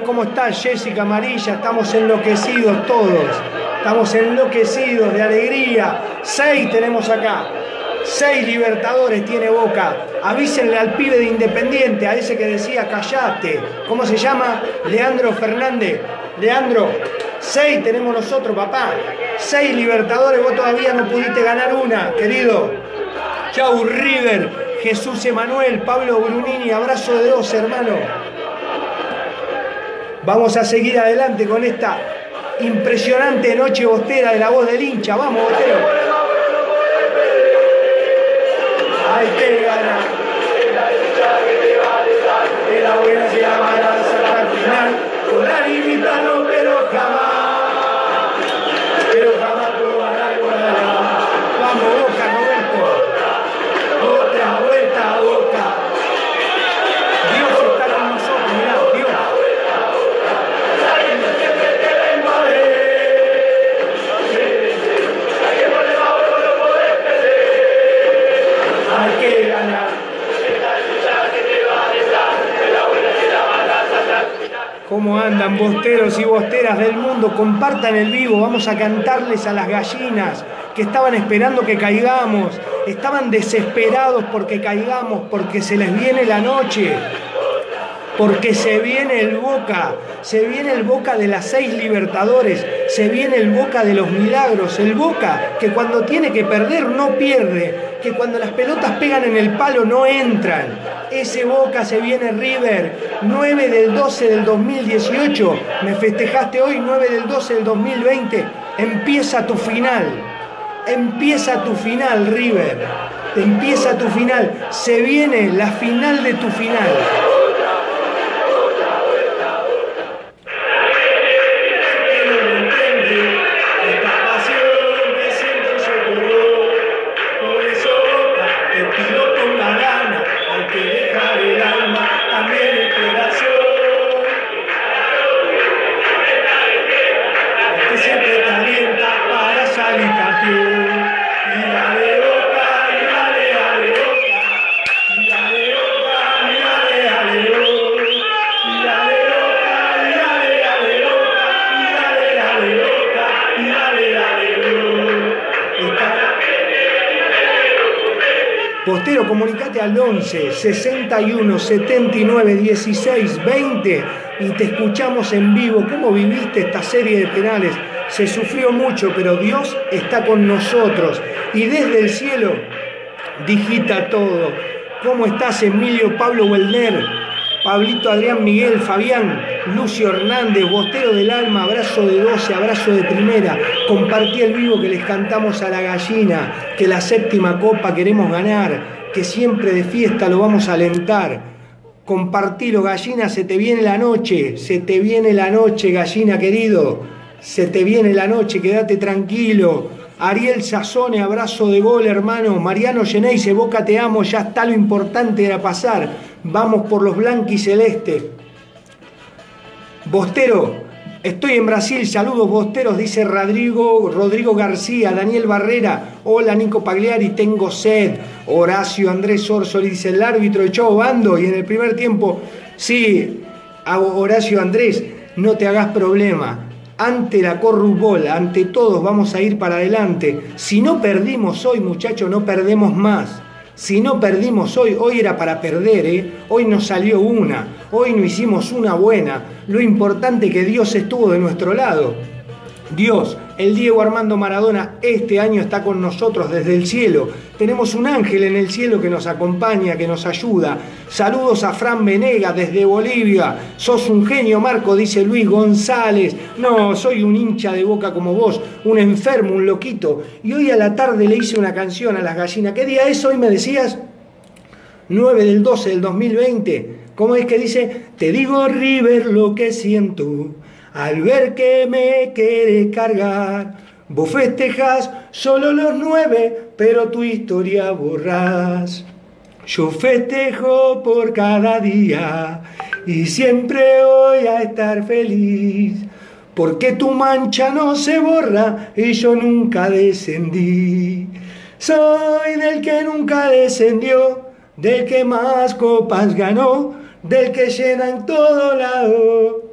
¿Cómo están? Jessica Amarilla. Estamos enloquecidos todos. Estamos enloquecidos de alegría. Seis tenemos acá. Seis libertadores tiene Boca. Avísenle al pibe de Independiente, a ese que decía callate. ¿Cómo se llama? Leandro Fernández. Leandro, seis tenemos nosotros, papá. Seis libertadores, vos todavía no pudiste ganar una, querido. Chau River, Jesús Emanuel, Pablo Brunini, abrazo de dos, hermano. Vamos a seguir adelante con esta impresionante noche bostera de la voz del hincha. Vamos, bostero. Hay que ganar. ¿Cómo andan bosteros y bosteras del mundo? Compartan el vivo, vamos a cantarles a las gallinas que estaban esperando que caigamos, estaban desesperados porque caigamos, porque se les viene la noche, porque se viene el Boca, se viene el Boca de las seis Libertadores, se viene el Boca de los milagros, el Boca que cuando tiene que perder no pierde, que cuando las pelotas pegan en el palo no entran. Ese Boca se viene River, 9 del 12 del 2018, me festejaste hoy 9 del 12 del 2020, empieza tu final. Empieza tu final, River. Empieza tu final. Se viene la final de tu final. Al 11 61 79 16 20 y te escuchamos en vivo. ¿Cómo viviste esta serie de penales? Se sufrió mucho, pero Dios está con nosotros. Y desde el cielo digita todo. ¿Cómo estás, Emilio Pablo Welner? Pablito Adrián Miguel, Fabián, Lucio Hernández, Bostero del Alma, abrazo de 12, abrazo de primera. Compartí el vivo que les cantamos a la gallina, que la séptima copa queremos ganar, que siempre de fiesta lo vamos a alentar. Compartilo, gallina, se te viene la noche, se te viene la noche, gallina querido, se te viene la noche, quédate tranquilo. Ariel Sazone, abrazo de gol, hermano. Mariano Geneise, Boca te amo, ya está lo importante de pasar. Vamos por los y celeste. Bostero, estoy en Brasil, saludos Bosteros, dice Rodrigo, Rodrigo García, Daniel Barrera, hola Nico Pagliari, tengo sed. Horacio Andrés Orsoli dice el árbitro echó bando y en el primer tiempo, sí, Horacio Andrés, no te hagas problema. Ante la corrupbol, ante todos vamos a ir para adelante. Si no perdimos hoy, muchachos, no perdemos más. Si no perdimos hoy, hoy era para perder, ¿eh? hoy nos salió una, hoy no hicimos una buena. Lo importante que Dios estuvo de nuestro lado. Dios, el Diego Armando Maradona, este año está con nosotros desde el cielo. Tenemos un ángel en el cielo que nos acompaña, que nos ayuda. Saludos a Fran Venega desde Bolivia. Sos un genio, Marco, dice Luis González. No, soy un hincha de boca como vos, un enfermo, un loquito. Y hoy a la tarde le hice una canción a las gallinas. ¿Qué día es hoy, me decías? 9 del 12 del 2020. ¿Cómo es que dice? Te digo, River, lo que siento al ver que me quiere cargar. Vos festejas solo los nueve, pero tu historia borras. Yo festejo por cada día y siempre voy a estar feliz. Porque tu mancha no se borra y yo nunca descendí. Soy del que nunca descendió, del que más copas ganó, del que llena en todo lado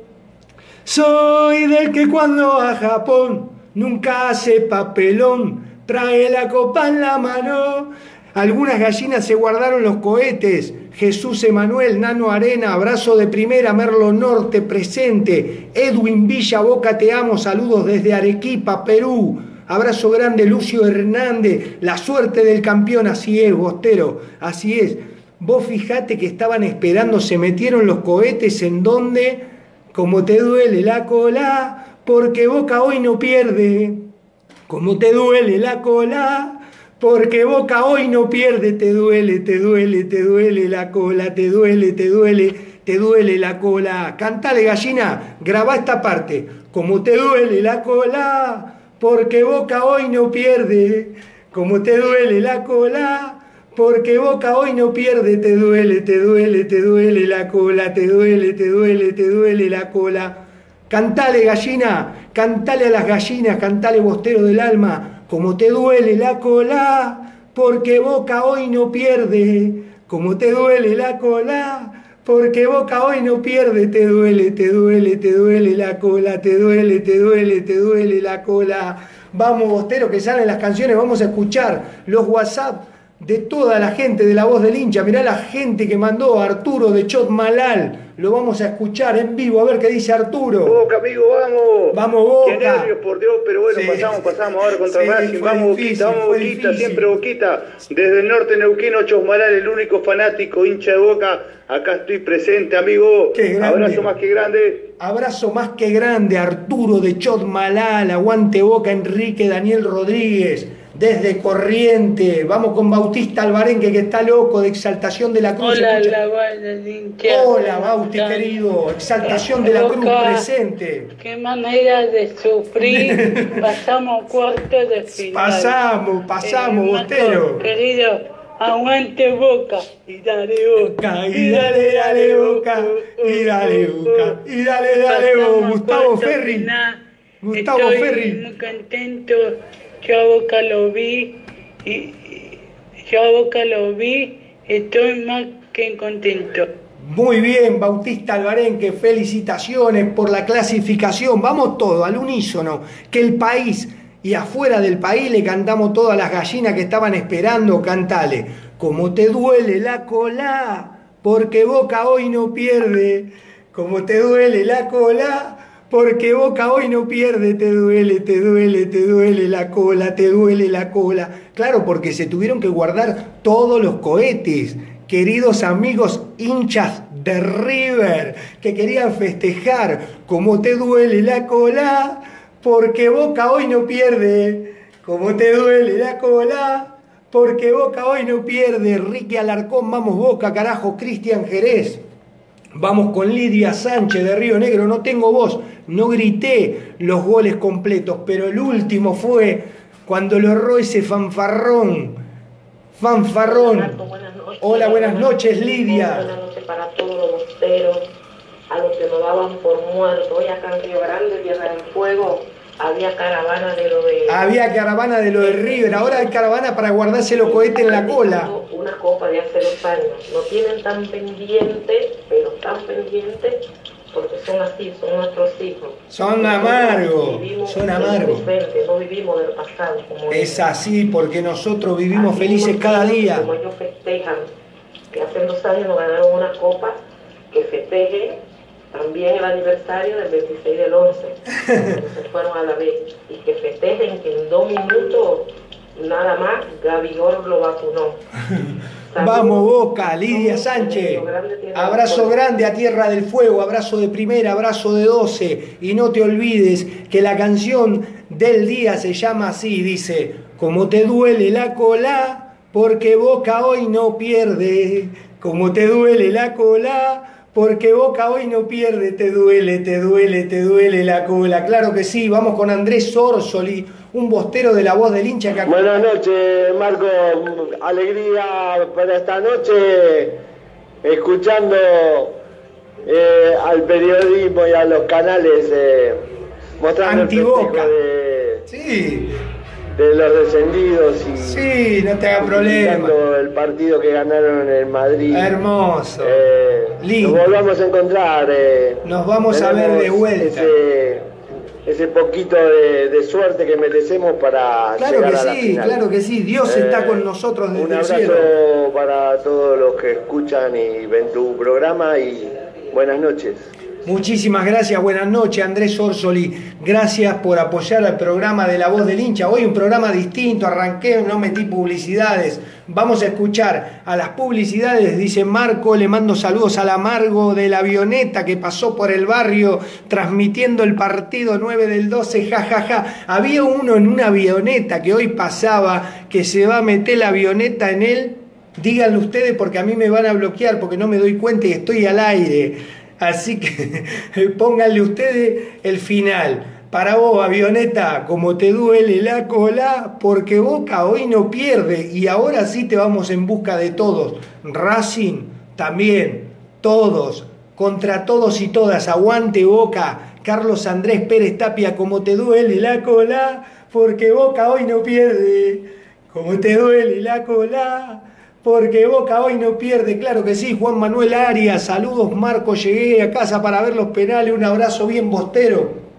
soy del que cuando a Japón nunca hace papelón, trae la copa en la mano. Algunas gallinas se guardaron los cohetes. Jesús Emanuel, Nano Arena, abrazo de primera, Merlo Norte presente. Edwin Villa, Boca te amo, saludos desde Arequipa, Perú. Abrazo grande, Lucio Hernández. La suerte del campeón, así es, Bostero, así es. Vos fijate que estaban esperando, se metieron los cohetes en donde como te duele la cola, porque Boca hoy no pierde. Como te duele la cola, porque Boca hoy no pierde. Te duele, te duele, te duele la cola, te duele, te duele, te duele la cola. Cantale gallina, graba esta parte. Como te duele la cola, porque Boca hoy no pierde. Como te duele la cola, porque Boca hoy no pierde, te duele, te duele, te duele la cola, te duele, te duele, te duele la cola. Cantale gallina, cantale a las gallinas, cantale bostero del alma, como te duele la cola, porque Boca hoy no pierde, como te duele la cola, porque Boca hoy no pierde, te duele, te duele, te duele la cola, te duele, te duele, te duele la cola. Vamos, Bostero, que salen las canciones, vamos a escuchar los WhatsApp de toda la gente de la voz del hincha. Mirá la gente que mandó Arturo de Chot Malal. Lo vamos a escuchar en vivo, a ver qué dice Arturo. Boca, amigo, vamos. Vamos, Boca. Qué nervios, por Dios, pero bueno, pasamos, pasamos ahora contra sí, Racing. Vamos, Boquita, vamos, Boquita, siempre Boquita. Desde el norte neuquino, Malal, el único fanático, hincha de Boca. Acá estoy presente, amigo. Abrazo más que grande. Abrazo más que grande, Arturo de Chot Malal. Aguante Boca, Enrique Daniel Rodríguez desde Corriente. Vamos con Bautista Albarenque, que está loco de Exaltación de la Cruz. Hola, Hola Bauti, querido. Exaltación de la Cruz presente. Qué manera de sufrir. pasamos cuarto de final. Pasamos, pasamos, eh, Bostero. Querido. Aguante boca y dale boca. Y dale, dale boca. Y dale boca. Y dale, dale boca. Gustavo Ferri. Gustavo Ferri. Muy contento yo a Boca lo vi y yo a Boca lo vi, estoy más que contento. Muy bien, Bautista Albarenque, felicitaciones por la clasificación. Vamos todo al unísono, que el país y afuera del país le cantamos todas las gallinas que estaban esperando, cantale. como te duele la cola, porque Boca hoy no pierde, como te duele la cola, porque Boca hoy no pierde, te duele, te duele, te duele la cola, te duele la cola. Claro, porque se tuvieron que guardar todos los cohetes, queridos amigos hinchas de River, que querían festejar, como te duele la cola, porque Boca hoy no pierde, como te duele la cola, porque Boca hoy no pierde, Ricky Alarcón, vamos Boca, carajo, Cristian Jerez. Vamos con Lidia Sánchez de Río Negro, no tengo voz, no grité los goles completos, pero el último fue cuando lo erró ese fanfarrón. Fanfarrón. Hola, buenas noches, Lidia. Buenas noches para todos los bosteros, a los que nos daban por muertos. Hoy acá en Río Grande, Tierra del Fuego, había caravana de lo de... Había caravana de lo de River, ahora hay caravana para guardarse los cohetes en la cola. Una copa de hace dos años. No tienen tan pendiente, pero tan pendiente, porque son así, son nuestros hijos. Son amargos, son amargos. No vivimos del pasado. Como es así, porque nosotros vivimos felices cada día. Como ellos festejan, que hace dos años nos ganaron una copa, que festejen también el aniversario del 26 del 11, se fueron a la vez, y que festejen que en dos minutos nada más Gabigor lo vacunó. Vamos Boca, Lidia Sánchez. Abrazo grande a Tierra del Fuego, abrazo de primera, abrazo de 12. Y no te olvides que la canción del día se llama así, dice, como te duele la cola, porque Boca hoy no pierde, como te duele la cola porque Boca hoy no pierde, te duele, te duele, te duele la cola. Claro que sí, vamos con Andrés Sorsoli, un bostero de la voz del hincha que Buenas noches, Marco. Alegría para esta noche, escuchando eh, al periodismo y a los canales eh, mostrando Antiboca. de, sí de los descendidos y sí, no te haga problema. el partido que ganaron en Madrid. Hermoso. Eh, nos volvamos a encontrar. Eh, nos vamos a ver de vuelta. Ese, poquito de, suerte que merecemos para claro llegar que a la sí, Claro que sí, Dios está con nosotros desde Un abrazo el cielo. para todos los que escuchan y ven tu programa y buenas noches. Muchísimas gracias, buenas noches Andrés Orsoli, gracias por apoyar al programa de La Voz del Hincha. Hoy un programa distinto, arranqué, no metí publicidades. Vamos a escuchar a las publicidades, dice Marco, le mando saludos al amargo de la avioneta que pasó por el barrio transmitiendo el partido 9 del 12, jajaja. Ja, ja. Había uno en una avioneta que hoy pasaba, que se va a meter la avioneta en él. Díganlo ustedes porque a mí me van a bloquear porque no me doy cuenta y estoy al aire. Así que pónganle ustedes el final. Para vos, avioneta, como te duele la cola, porque Boca hoy no pierde y ahora sí te vamos en busca de todos. Racing también, todos, contra todos y todas. Aguante Boca. Carlos Andrés Pérez Tapia, como te duele la cola, porque Boca hoy no pierde. Como te duele la cola, porque Boca hoy no pierde, claro que sí. Juan Manuel Arias, saludos Marco, llegué a casa para ver los penales, un abrazo bien bostero.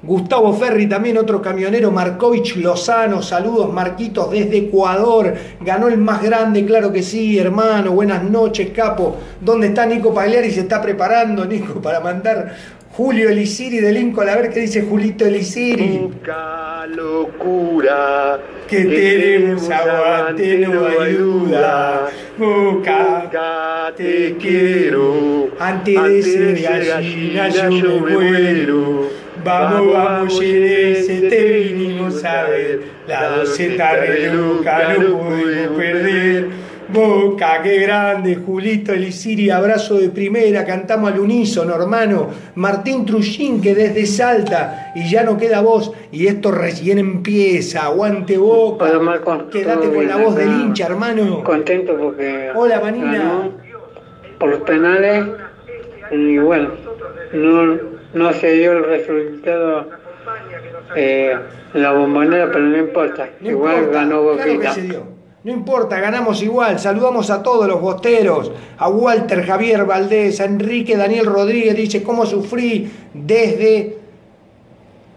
Gustavo Ferri, también otro camionero, Markovich Lozano, saludos Marquitos desde Ecuador, ganó el más grande, claro que sí, hermano, buenas noches, capo. ¿Dónde está Nico Pagliari? Se está preparando, Nico, para mandar Julio Elisiri de Lincoln, a ver qué dice Julito Elisiri. Nunca locura que, tenemos aguante, no hay duda. Boca, te quiero. Antes de ser gallina, yo me muero. Vamos, vamos, Jerez, te vinimos a ver. La doceta de Luca no podemos perder. Boca, qué grande, Julito Elisiri, abrazo de primera, cantamos al unísono, hermano. Martín Trujín, que desde Salta, y ya no queda voz, y esto recién empieza, aguante Boca. Hola, Marco. Quédate con la voz del hincha, hermano. Contento porque. Hola, Manina. por los penales, y bueno, no, no se dio el resultado eh, la bombonera, pero no importa. No Igual importa, ganó claro Boquita. dio. No importa, ganamos igual. Saludamos a todos los bosteros, a Walter Javier Valdés, a Enrique Daniel Rodríguez, dice cómo sufrí desde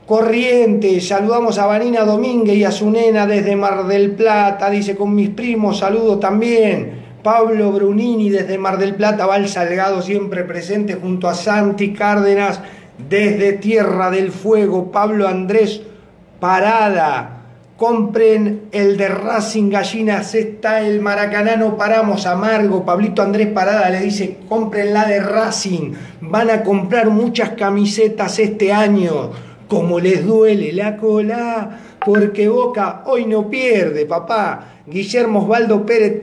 Corrientes, saludamos a Vanina Domínguez y a su nena desde Mar del Plata, dice con mis primos, saludo también. Pablo Brunini desde Mar del Plata, Val Salgado siempre presente junto a Santi Cárdenas desde Tierra del Fuego, Pablo Andrés Parada. Compren el de Racing Gallinas, está el Maracaná, no paramos, amargo. Pablito Andrés Parada le dice, compren la de Racing, van a comprar muchas camisetas este año como les duele la cola, porque Boca hoy no pierde, papá. Guillermo Osvaldo Pérez,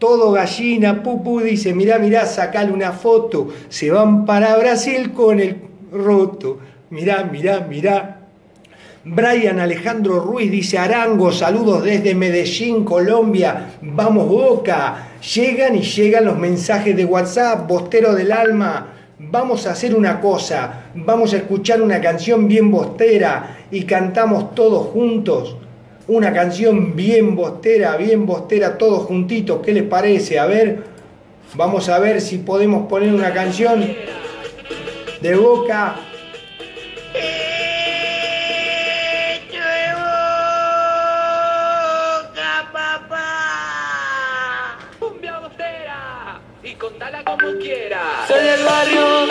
todo gallina, pupú, dice, mirá, mirá, sacale una foto, se van para Brasil con el roto. Mirá, mirá, mirá. Brian Alejandro Ruiz dice, Arango, saludos desde Medellín, Colombia, vamos Boca. Llegan y llegan los mensajes de WhatsApp, Bostero del Alma, vamos a hacer una cosa, vamos a escuchar una canción bien bostera y cantamos todos juntos. Una canción bien bostera, bien bostera, todos juntitos. ¿Qué les parece? A ver, vamos a ver si podemos poner una canción de boca. Como quiera. Soy del barrio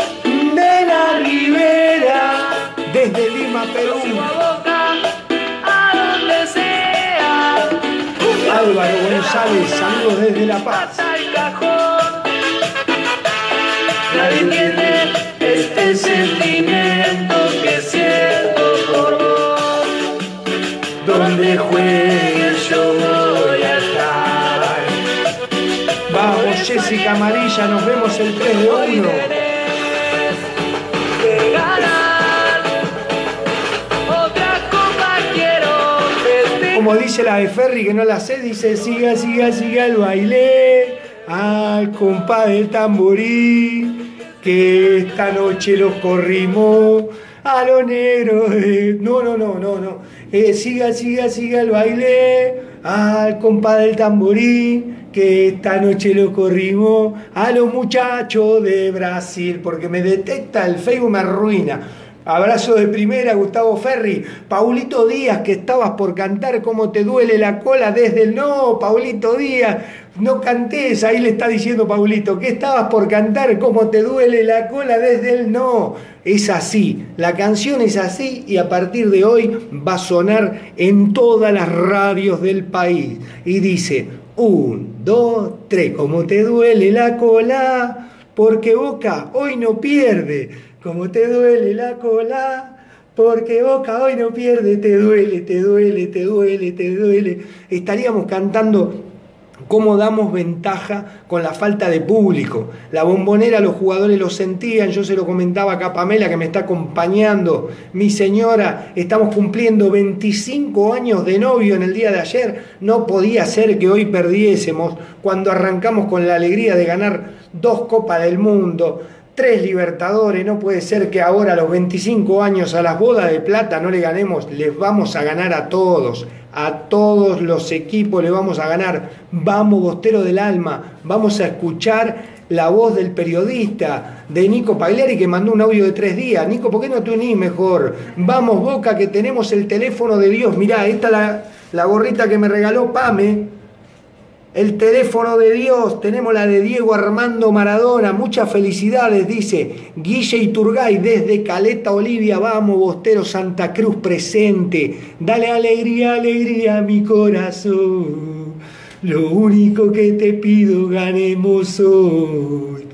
de la Ribera, desde Lima, Perú. a donde sea. Álvaro González, saludos desde La Paz. Nadie entiende este Jessica Amarilla, nos vemos el 3 de 1. Como dice la de Ferry, que no la sé, dice, siga, siga, siga el baile al compás del tamborí, que esta noche los corrimos a los negros. No, no, no, no, no. Eh, siga, siga, siga el baile al compás del tamborí, que esta noche lo corrimos a los muchachos de Brasil, porque me detecta el Facebook, me arruina. Abrazo de primera, Gustavo Ferri. Paulito Díaz, que estabas por cantar cómo te duele la cola desde el no, Paulito Díaz, no cantes, ahí le está diciendo Paulito, que estabas por cantar cómo te duele la cola desde el no. Es así, la canción es así y a partir de hoy va a sonar en todas las radios del país. Y dice, un, dos, tres, cómo te duele la cola, porque Boca hoy no pierde. Como te duele la cola, porque Boca hoy no pierde, te duele, te duele, te duele, te duele. Estaríamos cantando cómo damos ventaja con la falta de público. La bombonera los jugadores lo sentían, yo se lo comentaba acá a Pamela que me está acompañando, mi señora, estamos cumpliendo 25 años de novio en el día de ayer, no podía ser que hoy perdiésemos cuando arrancamos con la alegría de ganar dos copas del mundo, tres Libertadores, no puede ser que ahora a los 25 años a las bodas de plata no le ganemos, les vamos a ganar a todos, a todos los equipos le vamos a ganar, vamos Bostero del Alma, vamos a escuchar la voz del periodista, de Nico Pagliari que mandó un audio de tres días, Nico, ¿por qué no tú ni mejor? Vamos Boca que tenemos el teléfono de Dios, mirá, esta la, la gorrita que me regaló Pame, el teléfono de Dios, tenemos la de Diego Armando Maradona, muchas felicidades, dice Guille Iturgay desde Caleta Olivia, vamos, Bostero Santa Cruz presente, dale alegría, alegría a mi corazón, lo único que te pido ganemos hoy.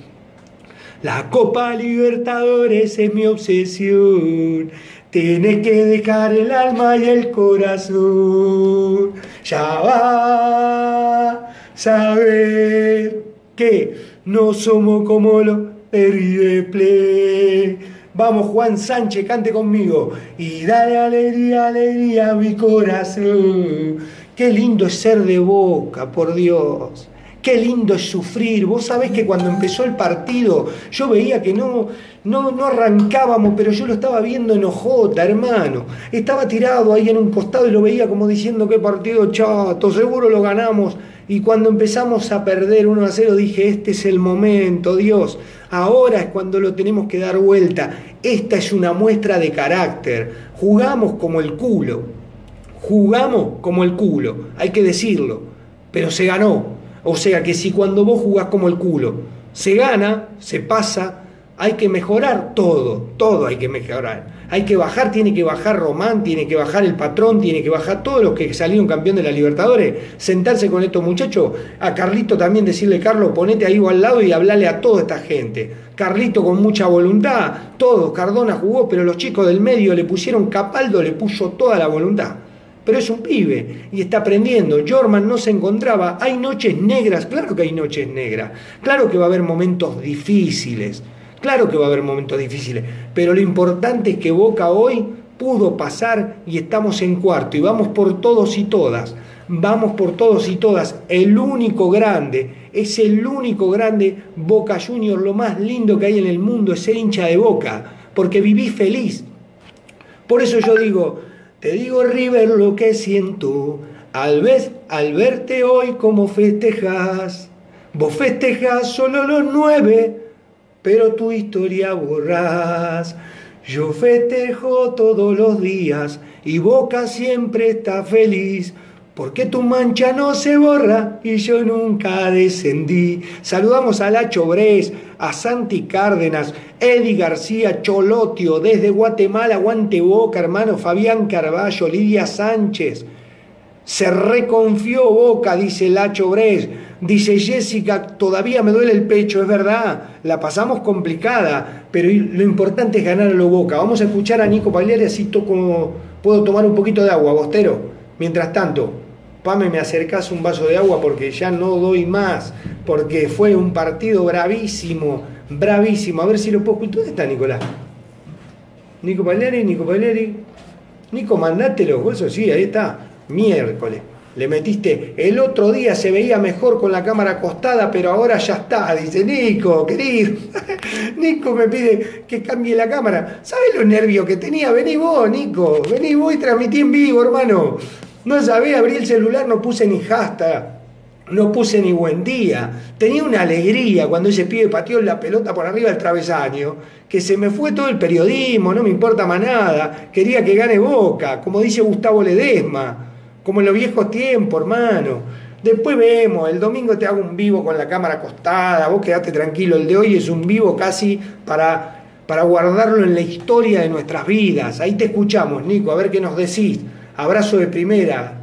La Copa Libertadores es mi obsesión. Tienes que dejar el alma y el corazón. Ya va saber que no somos como los de Vamos, Juan Sánchez, cante conmigo. Y dale alegría, alegría a mi corazón. Qué lindo es ser de boca, por Dios. Qué lindo es sufrir. Vos sabés que cuando empezó el partido yo veía que no, no, no arrancábamos, pero yo lo estaba viendo en ojota, hermano. Estaba tirado ahí en un costado y lo veía como diciendo qué partido chato, seguro lo ganamos. Y cuando empezamos a perder 1 a 0 dije, este es el momento, Dios. Ahora es cuando lo tenemos que dar vuelta. Esta es una muestra de carácter. Jugamos como el culo. Jugamos como el culo, hay que decirlo. Pero se ganó. O sea que si cuando vos jugás como el culo, se gana, se pasa, hay que mejorar todo, todo hay que mejorar. Hay que bajar, tiene que bajar Román, tiene que bajar el patrón, tiene que bajar todos los que salieron campeón de la Libertadores, sentarse con estos muchachos, a Carlito también decirle, Carlos, ponete ahí al lado y hablale a toda esta gente. Carlito con mucha voluntad, todos, Cardona jugó, pero los chicos del medio le pusieron Capaldo, le puso toda la voluntad pero es un pibe y está aprendiendo. Jorman no se encontraba. Hay noches negras, claro que hay noches negras. Claro que va a haber momentos difíciles. Claro que va a haber momentos difíciles. Pero lo importante es que Boca hoy pudo pasar y estamos en cuarto. Y vamos por todos y todas. Vamos por todos y todas. El único grande, es el único grande Boca Junior. Lo más lindo que hay en el mundo es ser hincha de Boca. Porque viví feliz. Por eso yo digo, te digo, River, lo que siento al, al verte hoy como festejas. Vos festejas solo los nueve, pero tu historia borrás. Yo festejo todos los días y Boca siempre está feliz porque tu mancha no se borra y yo nunca descendí. Saludamos a Lacho Bres, a Santi Cárdenas, Eddie García Cholotio, desde Guatemala, Guante Boca, hermano Fabián Carballo, Lidia Sánchez. Se reconfió Boca, dice Lacho Bres. Dice Jessica, todavía me duele el pecho, es verdad, la pasamos complicada, pero lo importante es ganar a lo Boca. Vamos a escuchar a Nico Pagliari, así como puedo tomar un poquito de agua, Bostero. Mientras tanto, Pame, me acercás un vaso de agua porque ya no doy más, porque fue un partido bravísimo, bravísimo. A ver si lo puedo ¿Dónde está Nicolás? Nico Pagliari, Nico Pagliari. Nico, mandátelo, eso sí, ahí está. Miércoles. Le metiste, el otro día se veía mejor con la cámara acostada, pero ahora ya está, dice Nico, querido. Nico me pide que cambie la cámara. ¿Sabes los nervios que tenía? Vení vos, Nico, vení vos y transmití en vivo, hermano. No sabía, abrí el celular, no puse ni hashtag, no puse ni buen día. Tenía una alegría cuando ese pibe pateó la pelota por arriba del travesaño, que se me fue todo el periodismo, no me importa más nada. Quería que gane Boca, como dice Gustavo Ledesma, como en los viejos tiempos, hermano. Después vemos, el domingo te hago un vivo con la cámara acostada, vos quedate tranquilo, el de hoy es un vivo casi para, para guardarlo en la historia de nuestras vidas. Ahí te escuchamos, Nico, a ver qué nos decís. Abrazo de primera.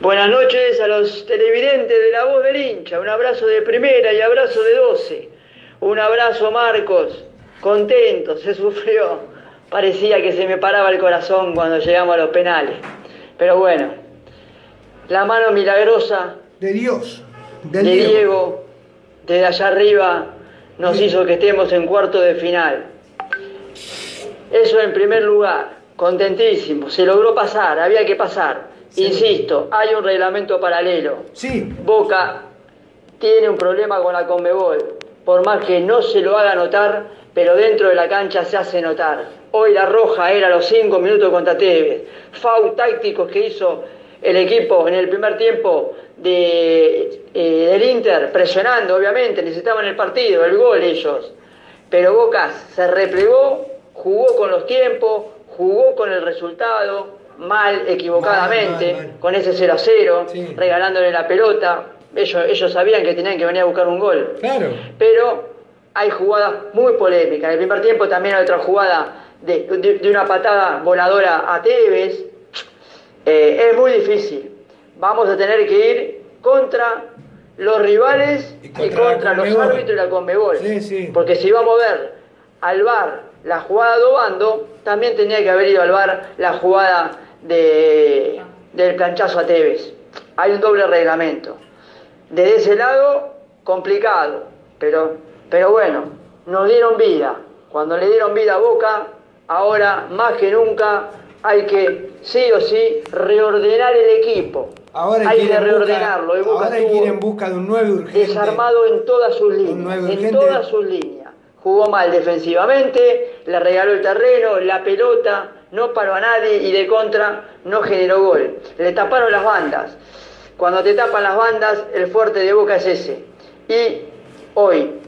Buenas noches a los televidentes de La Voz del Hincha. Un abrazo de primera y abrazo de 12. Un abrazo, Marcos. Contento, se sufrió. Parecía que se me paraba el corazón cuando llegamos a los penales. Pero bueno, la mano milagrosa de Dios, de Diego, desde allá arriba, nos hizo que estemos en cuarto de final. Eso en primer lugar. Contentísimo, se logró pasar, había que pasar. Insisto, hay un reglamento paralelo. Sí. Boca tiene un problema con la Conmebol, por más que no se lo haga notar, pero dentro de la cancha se hace notar. Hoy la roja era los cinco minutos contra Tevez. FAU tácticos que hizo el equipo en el primer tiempo de, eh, del Inter, presionando obviamente, necesitaban el partido, el gol ellos. Pero Boca se replegó, jugó con los tiempos, jugó con el resultado, mal, equivocadamente, con ese 0 a 0, regalándole la pelota. Ellos, ellos sabían que tenían que venir a buscar un gol. Claro. Pero hay jugadas muy polémicas. En el primer tiempo también hay otra jugada de, una patada voladora a Tevez. Eh, es muy difícil. Vamos a tener que ir contra los rivales y contra, los árbitros y la Conmebol. Porque si vamos a ver al VAR la jugada de Obando, también tenía que haber ido al bar la jugada de, del planchazo a Tevez. Hay un doble reglamento. Desde ese lado, complicado, pero, pero bueno, nos dieron vida. Cuando le dieron vida a Boca, ahora más que nunca hay que sí o sí reordenar el equipo. Ahora hay que reordenarlo. Busca, ahora hay que ir en busca de un 9 urgente. Desarmado en todas sus líneas. En todas sus líneas. Jugó mal defensivamente, le regaló el terreno, la pelota, no paró a nadie y de contra no generó gol. Le taparon las bandas. Cuando te tapan las bandas, el fuerte de Boca es ese. Y hoy,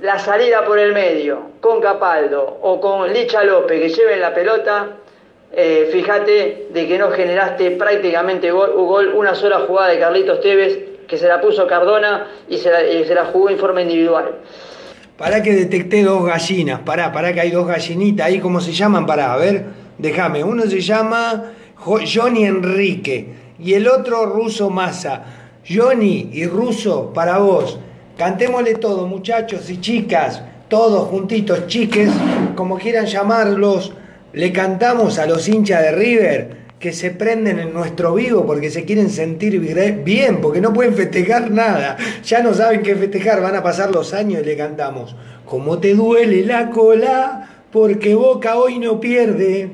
la salida por el medio con Capaldo o con Licha López que lleven la pelota, eh, fíjate de que no generaste prácticamente gol, una sola jugada de Carlitos Tevez que se la puso Cardona y se la jugó en forma individual. Para que detecté dos gallinas, pará, pará que hay dos gallinitas ahí, ¿cómo se llaman? Pará, a ver, déjame. Uno se llama Johnny Enrique y el otro Ruso Massa. Johnny y Ruso, para vos. Cantémosle todo, muchachos y chicas, todos juntitos, chiques, como quieran llamarlos. Le cantamos a los hinchas de River que se prenden en nuestro vivo porque se quieren sentir bien, porque no pueden festejar nada. Ya no saben qué festejar, van a pasar los años y le cantamos. Como te duele la cola, porque Boca hoy no pierde.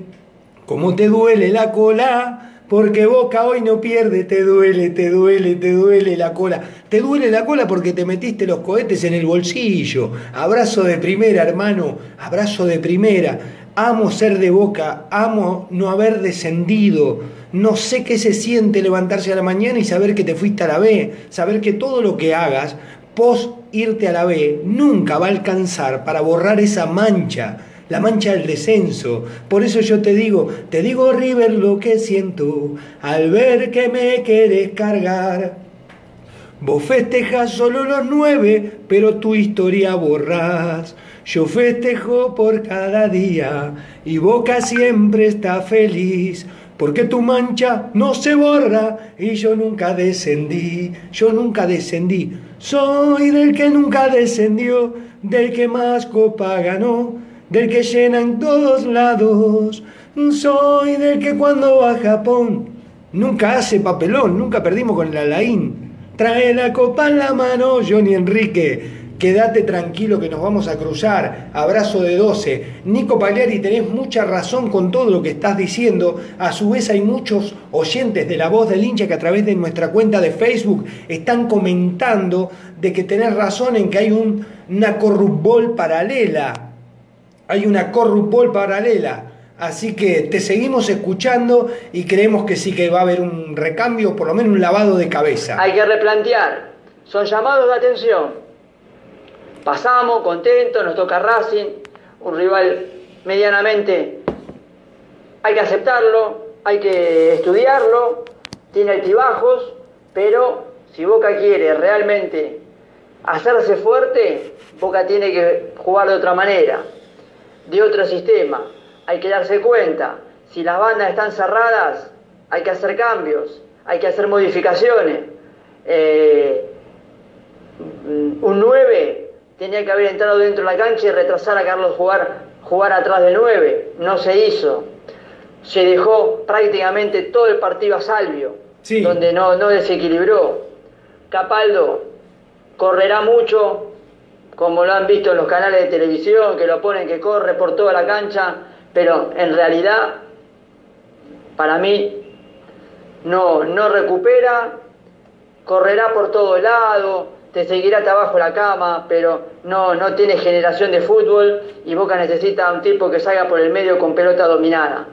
Como te duele la cola, porque Boca hoy no pierde, te duele, te duele, te duele la cola. Te duele la cola porque te metiste los cohetes en el bolsillo. Abrazo de primera, hermano, abrazo de primera. Amo ser de boca, amo no haber descendido. No sé qué se siente levantarse a la mañana y saber que te fuiste a la B, saber que todo lo que hagas pos irte a la B nunca va a alcanzar para borrar esa mancha, la mancha del descenso. Por eso yo te digo, te digo River lo que siento al ver que me quieres cargar. Vos festejas solo los nueve, pero tu historia borrás. Yo festejo por cada día y Boca siempre está feliz. Porque tu mancha no se borra y yo nunca descendí, yo nunca descendí. Soy del que nunca descendió, del que más copa ganó, del que llena en todos lados. Soy del que cuando va a Japón nunca hace papelón, nunca perdimos con el Alain. Trae la copa en la mano, Johnny Enrique quédate tranquilo que nos vamos a cruzar, abrazo de 12. Nico Pagliari, tenés mucha razón con todo lo que estás diciendo, a su vez hay muchos oyentes de la voz del hincha que a través de nuestra cuenta de Facebook están comentando de que tenés razón en que hay un, una corrupbol paralela, hay una corrupbol paralela. Así que te seguimos escuchando y creemos que sí que va a haber un recambio, por lo menos un lavado de cabeza. Hay que replantear. Son llamados de atención Pasamos, contentos, nos toca Racing, un rival medianamente, hay que aceptarlo, hay que estudiarlo, tiene altibajos, pero si Boca quiere realmente hacerse fuerte, Boca tiene que jugar de otra manera, de otro sistema. Hay que darse cuenta, si las bandas están cerradas, hay que hacer cambios, hay que hacer modificaciones. Eh, un 9 tenía que haber entrado dentro de la cancha y retrasar a Carlos jugar, jugar atrás de nueve. No se hizo. Se dejó prácticamente todo el partido a Salvio, donde no, no desequilibró. Capaldo correrá mucho, como lo han visto en los canales de televisión, que lo ponen que corre por toda la cancha, pero en realidad, para mí, no, no recupera, correrá por todo lado, te seguirá hasta abajo la cama, pero no, no tiene generación de fútbol y Boca necesita un tipo que salga por el medio con pelota dominada.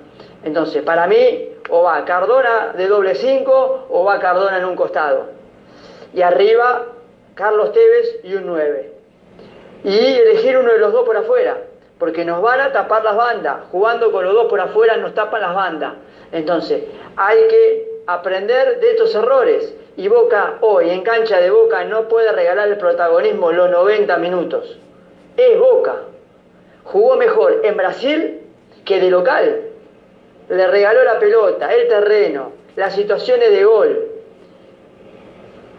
Entonces, para mí, o va Cardona de doble 5 o va Cardona en un costado. Y arriba, Carlos Tevez y un 9. Y elegir uno de los dos por afuera, porque nos van a tapar las bandas. Jugando con los dos por afuera nos tapan las bandas. Entonces, hay que aprender de estos errores y Boca hoy en cancha de Boca no puede regalar el protagonismo los 90 minutos. Es Boca. Jugó mejor en Brasil que de local. Le regaló la pelota, el terreno, las situaciones de gol.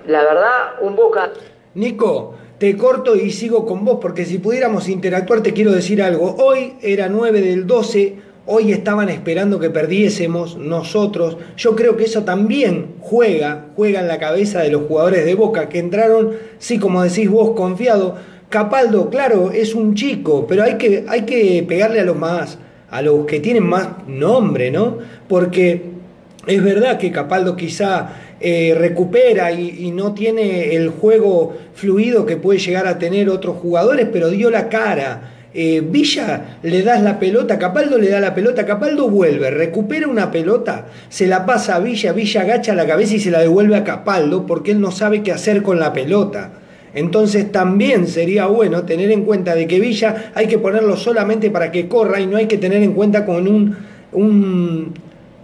La verdad, un Boca... Nico, te corto y sigo con vos porque si pudiéramos interactuar te quiero decir algo. Hoy era 9 del 12 Hoy estaban esperando que perdiésemos nosotros. Yo creo que eso también juega, juega en la cabeza de los jugadores de Boca que entraron, sí, como decís vos, confiado. Capaldo, claro, es un chico, pero hay que, hay que pegarle a los más, a los que tienen más nombre, ¿no? Porque es verdad que Capaldo quizá eh, recupera y, y, no tiene el juego fluido que puede llegar a tener otros jugadores, pero dio la cara. Eh, Villa le das la pelota, Capaldo le da la pelota, Capaldo vuelve, recupera una pelota, se la pasa a Villa, Villa agacha la cabeza y se la devuelve a Capaldo porque él no sabe qué hacer con la pelota. Entonces también sería bueno tener en cuenta de que Villa hay que ponerlo solamente para que corra y no hay que tener en cuenta con un,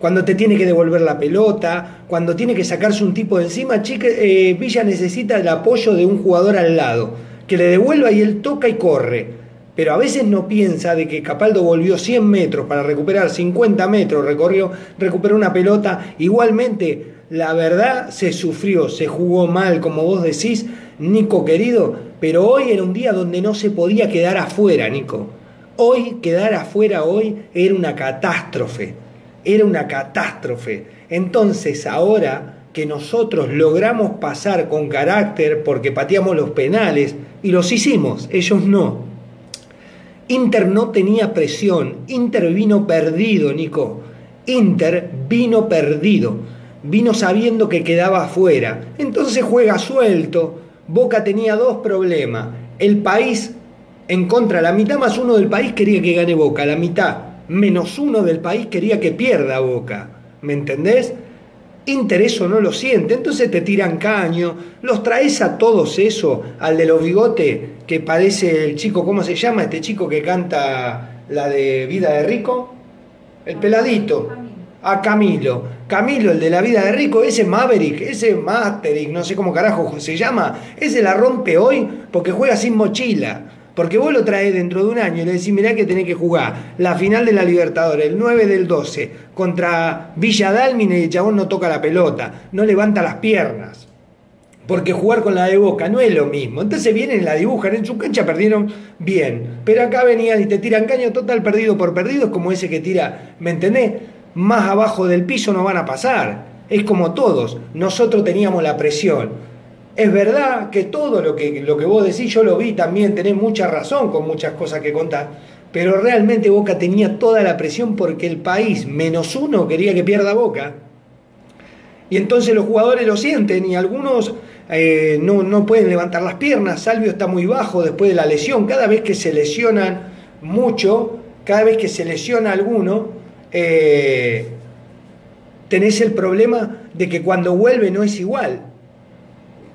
cuando te tiene que devolver la pelota, cuando tiene que sacarse un tipo de encima, eh, Villa necesita el apoyo de un jugador al lado, que le devuelva y él toca y corre pero a veces no piensa de que Capaldo volvió 100 metros para recuperar 50 metros, recorrió, recuperó una pelota. Igualmente, la verdad se sufrió, se jugó mal, como vos decís, Nico querido, pero hoy era un día donde no se podía quedar afuera, Nico. Hoy, quedar afuera hoy era una catástrofe, era una catástrofe. Entonces ahora que nosotros logramos pasar con carácter porque pateamos los penales y los hicimos, ellos no Inter no tenía presión, Inter vino perdido, Nico. Inter vino perdido, vino sabiendo que quedaba afuera. Entonces juega suelto. Boca tenía dos problemas. El país en contra, la mitad más uno del país quería que gane Boca, la mitad menos uno del país quería que pierda Boca. ¿Me entendés? Inter eso no lo siente, entonces te tiran caño, los traes a todos eso, al de los bigotes, que parece el chico, ¿cómo se llama? Este chico que canta la de Vida de Rico, el peladito, a Camilo. Camilo, el de la vida de Rico, ese Maverick, ese Masterick, no sé cómo carajo se llama, ese la rompe hoy porque juega sin mochila. Porque vos lo traes dentro de un año y le decís, mirá que tenés que jugar la final de la Libertadores, el 9 del 12, contra Villa Dálmine y el chabón no toca la pelota, no levanta las piernas. Porque jugar con la de Boca no es lo mismo. Entonces vienen la dibujan, en su cancha perdieron bien. Pero acá venían y te tiran caño total perdido por perdido, es como ese que tira, ¿me entendés? Más abajo del piso no van a pasar. Es como todos. Nosotros teníamos la presión es verdad que todo lo que, lo que vos decís, yo lo vi también, tenés mucha razón con muchas cosas que contás, pero realmente Boca tenía toda la presión porque el país, menos uno, quería que pierda Boca. Y entonces los jugadores lo sienten y algunos eh, no, no, pueden levantar las piernas. Salvio está muy bajo después de la lesión. Cada vez que se lesionan mucho, cada vez que se lesiona alguno, eh, tenés el problema de que cuando vuelve no es igual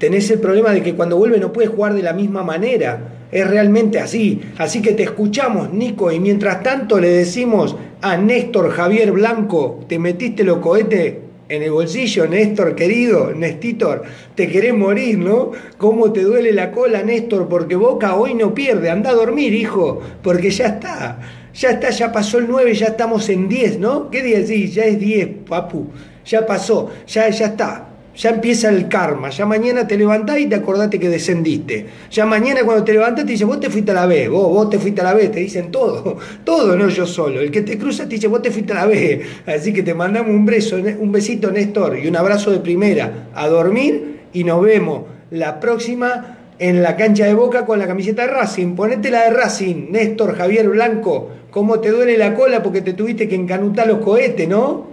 tenés el problema de que cuando vuelve no puedes jugar de la misma manera. Es realmente así. Así que te escuchamos, Nico, y mientras tanto le decimos a Néstor Javier Blanco, te metiste los cohetes en el bolsillo, Néstor querido, Nestitor, te querés morir, ¿no? ¿Cómo te duele la cola, Néstor? Porque Boca hoy no pierde, anda a dormir, hijo, porque ya está. Ya está, ya pasó el 9, ya estamos en 10, ¿no? ¿Qué día sí? Ya es 10, papu. Ya pasó, ya, ya está ya empieza el karma. Ya mañana te levantás y te acordate que descendiste. Ya mañana cuando te levantás te dicen, vos te fuiste a la B, vos, vos te fuiste a la B, te dicen todo, todo, no yo solo. El que te cruza te dice, vos te fuiste a la B. Así que te mandamos un beso, un besito, Néstor, y un abrazo de primera. A dormir y nos vemos la próxima en la cancha de Boca con la camiseta de Racing. Ponete la de Racing, Néstor Javier Blanco. ¿Cómo te duele la cola porque te tuviste que encanutar los cohetes, no?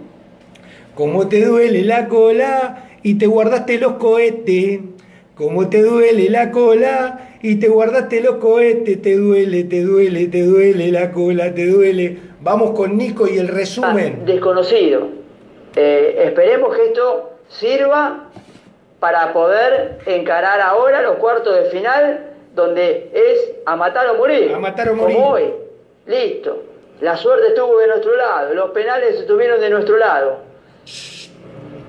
¿Cómo te duele la cola? Y te guardaste los cohetes. Como te duele la cola y te guardaste los cohetes, te duele, te duele, te duele la cola, te duele. Vamos con Nico y el resumen. Ah, desconocido. Eh, esperemos que esto sirva para poder encarar ahora los cuartos de final, donde es a matar o morir. A matar o morir. Como hoy. Listo. La suerte estuvo de nuestro lado, los penales estuvieron de nuestro lado.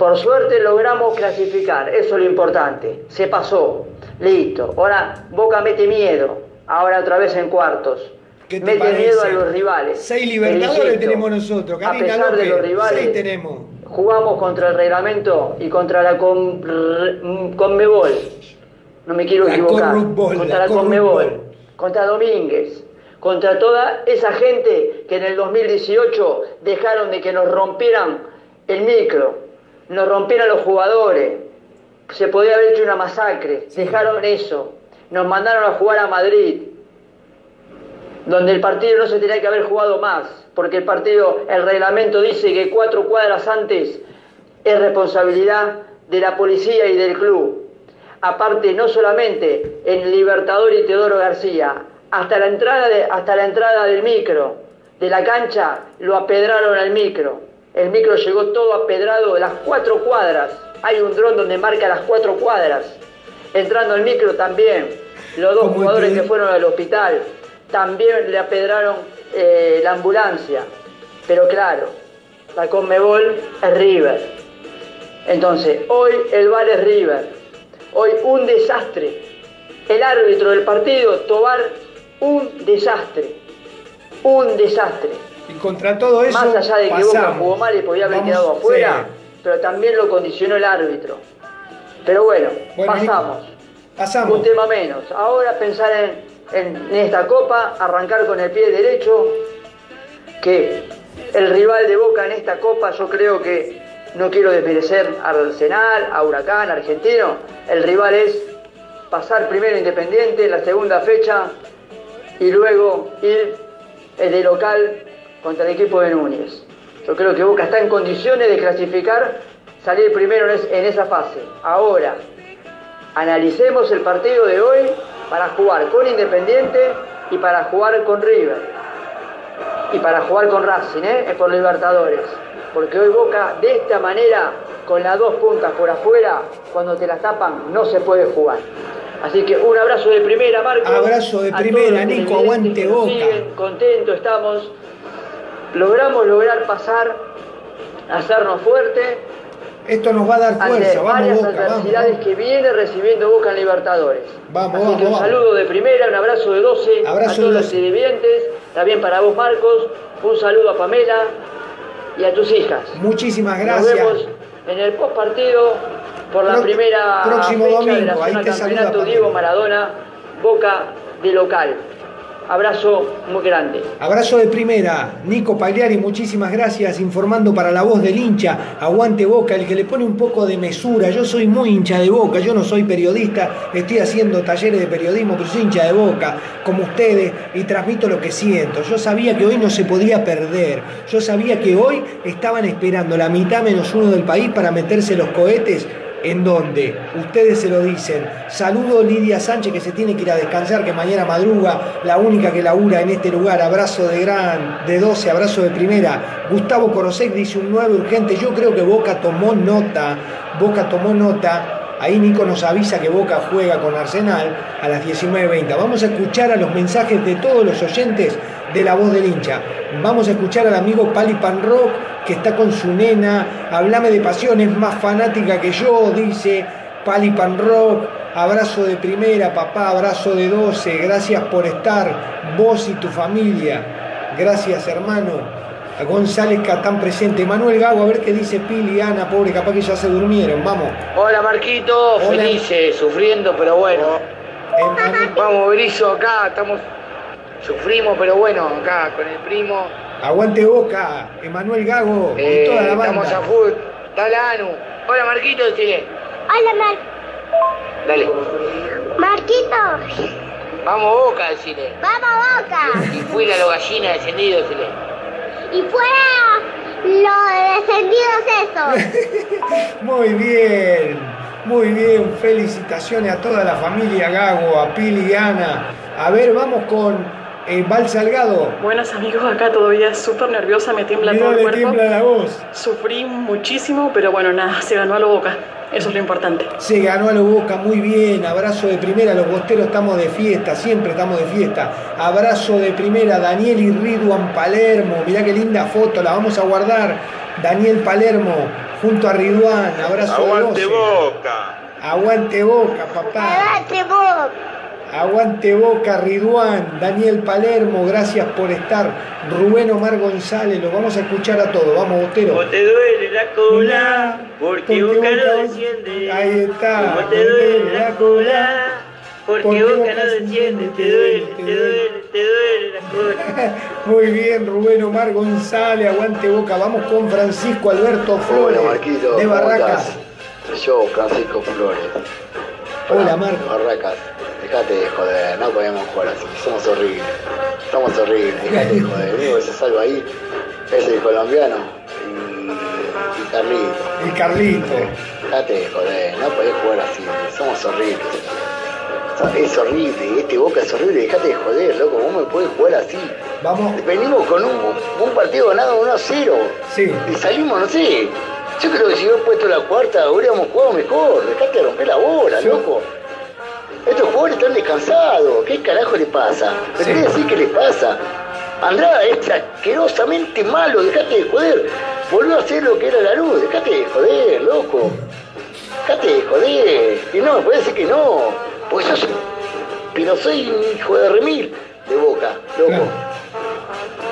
Por suerte logramos clasificar, eso es lo importante. Se pasó, listo. Ahora Boca mete miedo, ahora otra vez en cuartos. mete miedo a los rivales. Seis libertadores tenemos nosotros, A pesar de los rivales, tenemos. jugamos contra el reglamento y contra la Conmebol. No me quiero equivocar. contra la, Conmebol, contra Domínguez, contra toda esa gente que en el 2018 dejaron de que nos rompieran el micro nos rompieron los jugadores, se podía haber hecho una masacre, dejaron eso, nos mandaron a jugar a Madrid, donde el partido no se tenía que haber jugado más, porque el partido, el reglamento dice que cuatro cuadras antes es responsabilidad de la policía y del club. Aparte, no solamente en Libertador y Teodoro García, hasta la entrada, de, hasta la entrada del micro, de la cancha, lo apedraron al micro. El micro llegó todo apedrado de las cuatro cuadras. Hay un dron donde marca las cuatro cuadras. Entrando al micro también. Los dos jugadores que fueron al hospital también le apedraron eh, la ambulancia. Pero claro, la Conmebol es River. Entonces, hoy el bar es River. Hoy un desastre. El árbitro del partido, Tobar, un desastre. Un desastre. Y contra todo eso. Más allá de que Boca jugó mal y podía haber quedado afuera, pero también lo condicionó el árbitro. Pero bueno, pasamos. pasamos. Un tema menos. Ahora pensar en, en esta copa, arrancar con el pie derecho, que el rival de Boca en esta copa yo creo que no quiero desmerecer a Arsenal, a Huracán, a Argentino. El rival es pasar primero Independiente, la segunda fecha, y luego ir de local contra el equipo de Núñez. Yo creo que Boca está en condiciones de clasificar, salir primero en esa fase. Ahora, analicemos el partido de hoy para jugar con Independiente y para jugar con River. Y para jugar con Racing, ¿eh? es por Libertadores porque hoy Boca de esta manera, con las dos puntas por afuera, cuando te las tapan, no se puede jugar. Así que un abrazo de primera, Marco. Abrazo de primera, Nico, aguante Boca. Siguen, contentos estamos. Logramos lograr pasar, hacernos fuerte. Esto nos va a dar fuerza, vamos varias Boca, adversidades vamos, que viene recibiendo Boca en Libertadores. Vamos, Así que un saludo de primera, un abrazo de 12 abrazo a todos de los 12. televidentes, también para vos Marcos, un saludo a Pamela, y a tus hijas. Muchísimas Nos gracias. vemos en el post partido por la Pro- primera próximo fecha domingo, de la ahí zona te saluda campeonato. Diego Maradona, Boca de local. Abrazo muy grande. Abrazo de primera, Nico Pagliari, muchísimas gracias, informando para la voz del hincha, aguante Boca, el que le pone un poco de mesura, yo soy muy hincha de Boca, yo no soy periodista, estoy haciendo talleres de periodismo, pero soy hincha de Boca, como ustedes, y transmito lo que siento, yo sabía que hoy no se podía perder, yo sabía que hoy estaban esperando la mitad menos uno del país para meterse los cohetes en donde ustedes se lo dicen. Saludo Lidia Sánchez que se tiene que ir a descansar, que mañana madruga, la única que labura en este lugar. Abrazo de gran, de 12, abrazo de primera. Gustavo Corosek dice un 9 urgente. Yo creo que Boca tomó nota. Boca tomó nota. Ahí Nico nos avisa que Boca juega con Arsenal a las 19.20. Vamos a escuchar a los mensajes de todos los oyentes de la voz del hincha. Vamos a escuchar al amigo Pali Pan Rock que está con su nena. Hablame de pasión, es más fanática que yo, dice Pali Pan Rock. Abrazo de primera, papá, abrazo de 12. Gracias por estar, vos y tu familia. Gracias, hermano. A González Catán presente. Manuel Gago, a ver qué dice Pili, Ana, pobre, capaz que ya se durmieron. Vamos. Hola Marquito, Hola. felices, sufriendo, pero bueno. Eh, Vamos, Berizo, acá estamos. Sufrimos, pero bueno, acá con el primo. Aguante Boca, Emanuel Gago eh, y toda la estamos a full. Dale, Anu. Hola Marquito, decile. Hola, Mar Dale. Marquito. Vamos Boca, decile. Vamos, Boca. Y fuera los gallinas descendidos, decile. Y fuera los descendidos esos. Muy bien, muy bien. Felicitaciones a toda la familia Gago, a Pili y Ana. A ver, vamos con eh, Val Salgado. Buenas amigos, acá todavía súper nerviosa, me tiembla Mirá, todo el cuerpo. tiembla la voz. Sufrí muchísimo, pero bueno, nada, se ganó a lo boca. Eso es lo importante. Se ganó a lo Boca muy bien. Abrazo de primera. Los bosteros estamos de fiesta. Siempre estamos de fiesta. Abrazo de primera. Daniel y Ridwan Palermo. Mirá qué linda foto. La vamos a guardar. Daniel Palermo junto a Ridwan. Abrazo Aguante de 12. Boca. Aguante Boca, papá. Adelante, Boca. Aguante Boca, Ridwan, Daniel Palermo, gracias por estar. Rubén Omar González, los vamos a escuchar a todos. Vamos, Bostero. ¿Cómo te duele la cola? Porque Porque Boca no desciende. Ahí está. ¿Cómo te duele la cola? Porque Porque Boca Boca no desciende. Te duele, te duele, te duele la cola. Muy bien, Rubén Omar González, aguante Boca. Vamos con Francisco Alberto Flores Hola Marquito, de ¿cómo Barracas. yo, Francisco Flores. Hola, Marco. Barracas, dejate de joder, no podemos jugar así, somos horribles. Somos horribles, dejate de joder. El único que se salva ahí es el colombiano. Y, y Carlito. El Carlito. Date de joder, no podés jugar así, somos horribles. Es horrible, este Boca es horrible, dejate de joder, loco, vos me podés jugar así. Vamos. Venimos con un, un partido ganado 1 a 0. Sí. Y salimos, no sé. Yo creo que si hubiera puesto la cuarta hubiéramos jugado mejor. Dejate de romper la bola, loco. Estos jugadores están descansados. ¿Qué carajo le pasa? ¿Me querés decir qué le pasa? Andrada es asquerosamente malo, dejate de joder. Volvió a hacer lo que era la luz, dejate de joder, loco. Dejate de joder. Y no, me puede decir que no. Porque yo soy, pero soy un hijo de remil de boca, loco.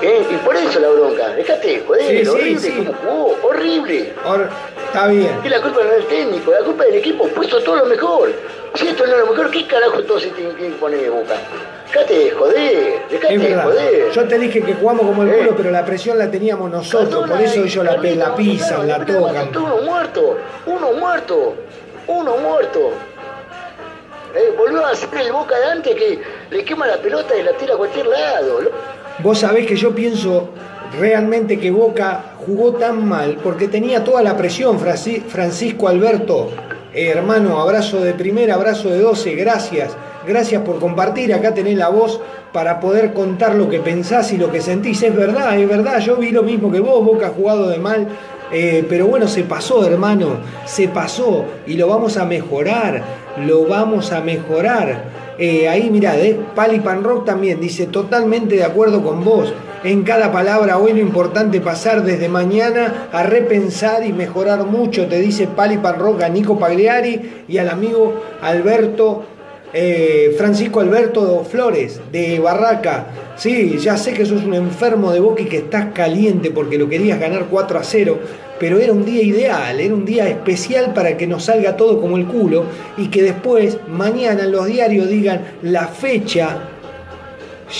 ¿Eh? Y por eso la bronca. Dejate de joder, Sí, horrible sí. como jugó, horrible. Está bien. Y la culpa no es del técnico, la culpa del equipo, puso todo lo mejor. Si esto no es lo mejor, ¿qué carajo todo se tiene que poner de boca? Dejate de joder, dejate de joder. Yo te dije que jugamos como el Eh. culo, pero la presión la teníamos nosotros. Por eso ellos la, la pisan, la tocan. Uno muerto, uno muerto, uno muerto. Eh, volvió a hacer el boca de antes que le quema la pelota y la tira a cualquier lado. Vos sabés que yo pienso realmente que Boca jugó tan mal porque tenía toda la presión. Franci- Francisco Alberto, eh, hermano, abrazo de primera, abrazo de 12, gracias. Gracias por compartir. Acá tenés la voz para poder contar lo que pensás y lo que sentís. Es verdad, es verdad. Yo vi lo mismo que vos. Boca jugado de mal. Eh, pero bueno, se pasó, hermano. Se pasó. Y lo vamos a mejorar. Lo vamos a mejorar. Eh, ahí mirá, Pan Rock también dice totalmente de acuerdo con vos. En cada palabra hoy lo importante pasar desde mañana a repensar y mejorar mucho, te dice Pali Pan Rock a Nico Pagliari y al amigo Alberto, eh, Francisco Alberto Flores de Barraca. Sí, ya sé que sos un enfermo de boca y que estás caliente porque lo querías ganar 4 a 0, pero era un día ideal, era un día especial para que nos salga todo como el culo y que después, mañana en los diarios digan la fecha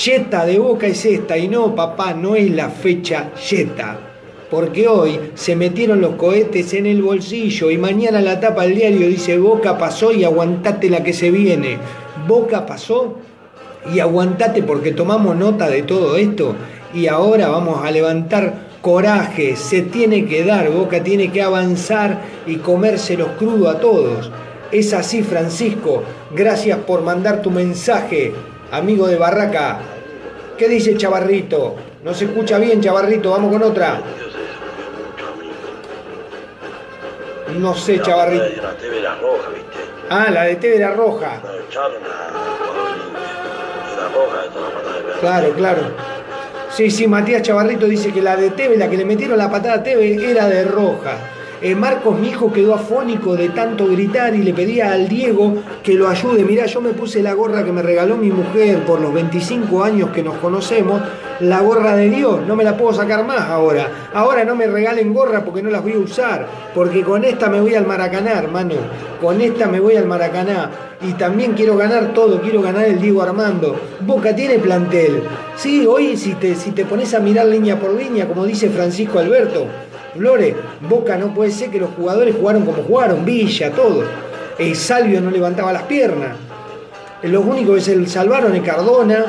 yeta de boca es esta y no, papá, no es la fecha yeta. Porque hoy se metieron los cohetes en el bolsillo y mañana la tapa del diario dice Boca pasó y aguantate la que se viene. Boca pasó y aguantate porque tomamos nota de todo esto y ahora vamos a levantar coraje, se tiene que dar, Boca tiene que avanzar y comérselos crudo a todos. Es así, Francisco. Gracias por mandar tu mensaje, amigo de Barraca. ¿Qué dice Chavarrito? No se escucha bien, Chavarrito. Vamos con otra. No sé, Chavarrito. La TV era roja, ¿viste? Ah, la de TV roja. La echaron a Era roja, la patada de. Claro, claro. Sí, sí, Matías Chavarrito dice que la de Teve, la que le metieron la patada a Teve, era de roja. Eh, Marcos, mi hijo, quedó afónico de tanto gritar y le pedía al Diego que lo ayude. Mirá, yo me puse la gorra que me regaló mi mujer por los 25 años que nos conocemos, la gorra de Dios. No me la puedo sacar más ahora. Ahora no me regalen gorra porque no las voy a usar. Porque con esta me voy al Maracaná, hermano. Con esta me voy al Maracaná. Y también quiero ganar todo, quiero ganar el Diego Armando. Boca tiene plantel. Sí, hoy si te, si te pones a mirar línea por línea, como dice Francisco Alberto, Flore, Boca no puede ser que los jugadores jugaron como jugaron, Villa, todo. El Salvio no levantaba las piernas. Los únicos que se salvaron es Cardona.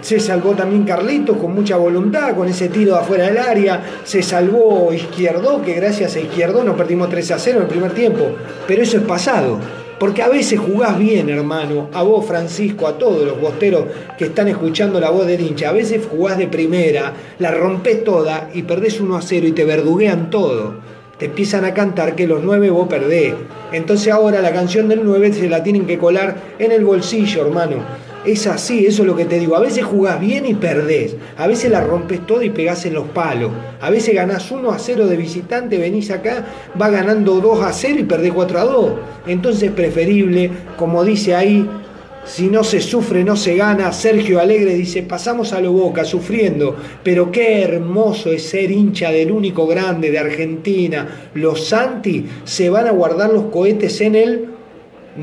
Se salvó también Carlitos con mucha voluntad, con ese tiro de afuera del área. Se salvó Izquierdo, que gracias a Izquierdo nos perdimos 3 a 0 en el primer tiempo. Pero eso es pasado. Porque a veces jugás bien, hermano. A vos, Francisco, a todos los bosteros que están escuchando la voz del hincha. A veces jugás de primera, la rompés toda y perdés 1 a 0 y te verduguean todo. Te empiezan a cantar que los 9 vos perdés. Entonces ahora la canción del 9 se la tienen que colar en el bolsillo, hermano. Es así, eso es lo que te digo. A veces jugás bien y perdés. A veces la rompes todo y pegás en los palos. A veces ganás 1 a 0 de visitante, venís acá, va ganando 2 a 0 y perdés 4 a 2. Entonces es preferible, como dice ahí, si no se sufre, no se gana. Sergio Alegre dice, pasamos a lo boca, sufriendo, pero qué hermoso es ser hincha del único grande de Argentina. Los Santi se van a guardar los cohetes en el